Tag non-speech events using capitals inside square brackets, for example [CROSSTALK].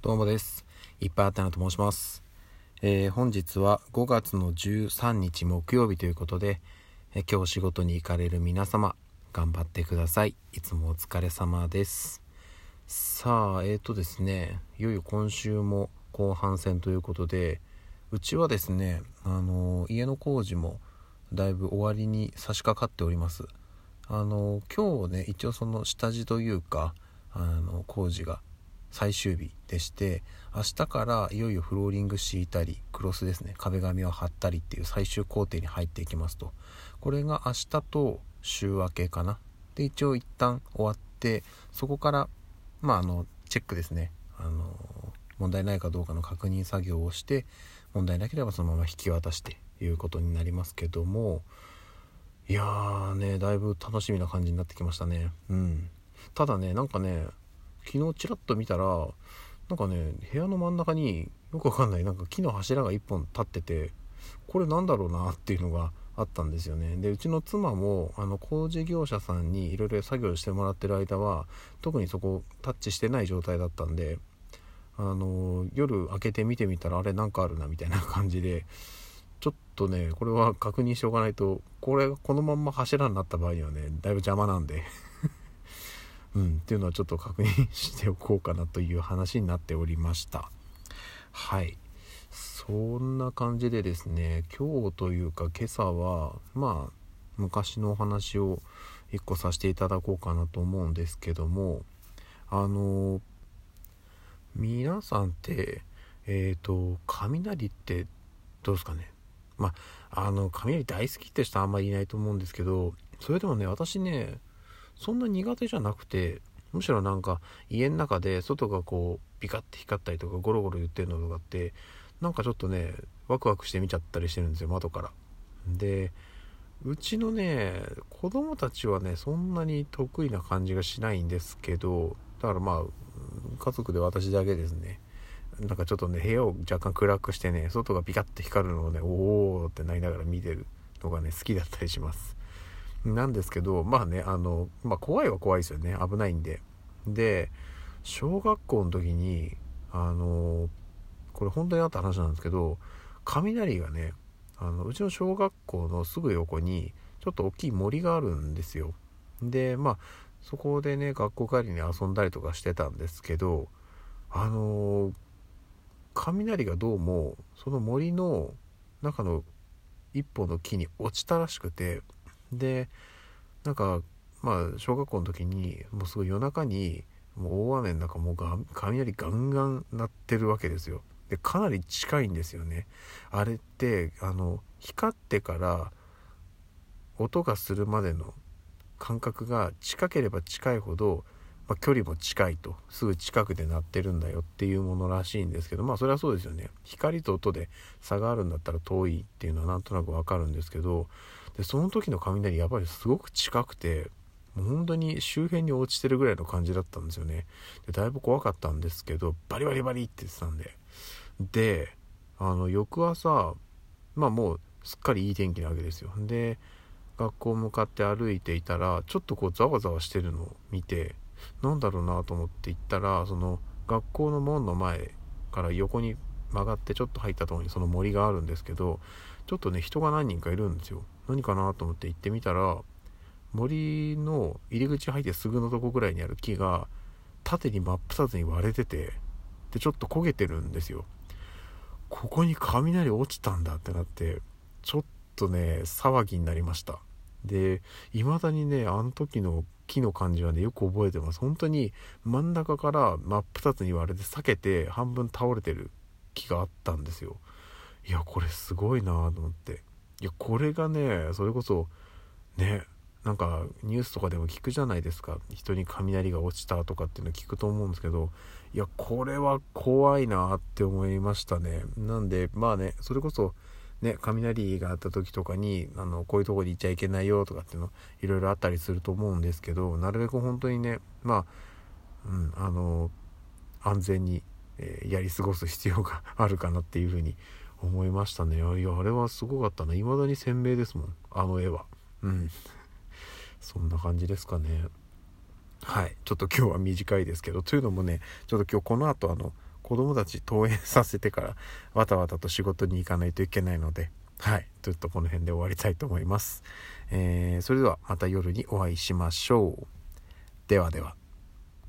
どうもです。いっぱいあったなと申します。えー本日は5月の13日木曜日ということで、え今日仕事に行かれる皆様、頑張ってください。いつもお疲れ様です。さあ、えーとですね、いよいよ今週も後半戦ということで、うちはですね、あのー家の工事もだいぶ終わりに差し掛かっております。あのー今日ね、一応その下地というか、あの工事が最終日でして明日からいよいよフローリング敷いたりクロスですね壁紙を貼ったりっていう最終工程に入っていきますと。これが明日と週明けかな。で一応一旦終わってそこからまああのチェックですね。あの問題ないかどうかの確認作業をして問題なければそのまま引き渡していうことになりますけども。いやーねだいぶ楽しみな感じになってきましたね。うん。ただねなんかね昨日ちらっと見たらなんかね部屋の真ん中によくわかんないなんか木の柱が1本立っててこれなんだろうなっていうのがあったんですよね。でうちの妻もあの工事業者さんにいろいろ作業してもらってる間は特にそこタッチしてない状態だったんであの夜開けて見てみたらあれなんかあるなみたいな感じでちょっとねこれは確認しておかないとこれがこのまんま柱になった場合にはねだいぶ邪魔なんで。うん、っていうのはちょっと確認しておこうかなという話になっておりました。はい。そんな感じでですね今日というか今朝はまあ昔のお話を一個させていただこうかなと思うんですけどもあの皆さんってえっ、と雷ってどうですかね？まああの雷大好きって人はあんまりいないと思うんですけどそれでもね私ねそんな苦手じゃなくてむしろなんか家の中で外がこうビカッて光ったりとかゴロゴロ言ってるのとかってなんかちょっとねワクワクして見ちゃったりしてるんですよ窓から。でうちのね子供たちはねそんなに得意な感じがしないんですけどだからまあ家族で私だけですね。なんかちょっとね部屋を若干暗くしてね外がビカッて光るのをねおおってなりながら見てるのがね好きだったりします。なんですけどまあねあの、まあ、怖いは怖いですよね。危ないんで。で小学校の時にあのこれ本当にあった話なんですけど雷がねあのうちの小学校のすぐ横にちょっと大きい森があるんですよ。でまあそこでね学校帰りに遊んだりとかしてたんですけどあの雷がどうもその森の中の一本の木に落ちたらしくてでなんかまあ小学校の時にもうすごい夜中にもう大雨の中もうが雷ガンガン鳴ってるわけですよ。でかなり近いんですよね。あれってあの光ってから音がするまでの感覚が近ければ近いほど、まあ、距離も近いとすぐ近くで鳴ってるんだよっていうものらしいんですけどまあそれはそうですよね。光と音で差があるんだったら遠いっていうのはなんとなくわかるんですけどでその時の雷やっぱりすごく近くてもう本当に周辺に落ちてるぐらいの感じだったんですよね。でだいぶ怖かったんですけどバリバリバリって言ってたんで。であの翌朝まあもうすっかりいい天気なわけですよ。で学校向かって歩いていたらちょっとこうざわざわしてるのを見てなんだろうなと思って行ったらその学校の門の前から横に曲がってちょっと入ったところにその森があるんですけどちょっとね人が何人かいるんですよ。何かなと思って行ってみたら森の入り口入ってすぐのとこぐらいにある木が縦に真っ二つに割れててでちょっと焦げてるんですよ。ここに雷落ちたんだってなってちょっとね騒ぎになりました。で未だにねあの時の木の感じはねよく覚えてます。本当に真ん中から真っ二つに割れて裂けて半分倒れてる木があったんですよ。いやこれすごいなと思って。いやこれがねそれこそねなんかニュースとかでも聞くじゃないですか。人に雷が落ちたとかっていうの聞くと思うんですけどいやこれは怖いなって思いましたね。なんでまあねそれこそね雷があった時とかにあのこういうとこに行っちゃいけないよとかっていうのいろいろあったりすると思うんですけどなるべく本当にねまあうんあの安全に、えーやり過ごす必要が [LAUGHS] あるかなっていうふうに思いましたね。いやあれはすごかったな。未だに鮮明ですもん。あの絵は。うん。そんな感じですかね。はい。ちょっと今日は短いですけどというのもねちょっと今日この後あの子供たち登園させてからわたわたと仕事に行かないといけないのではいちょっとこの辺で終わりたいと思います、えー、それではまた夜にお会いしましょう。ではでは。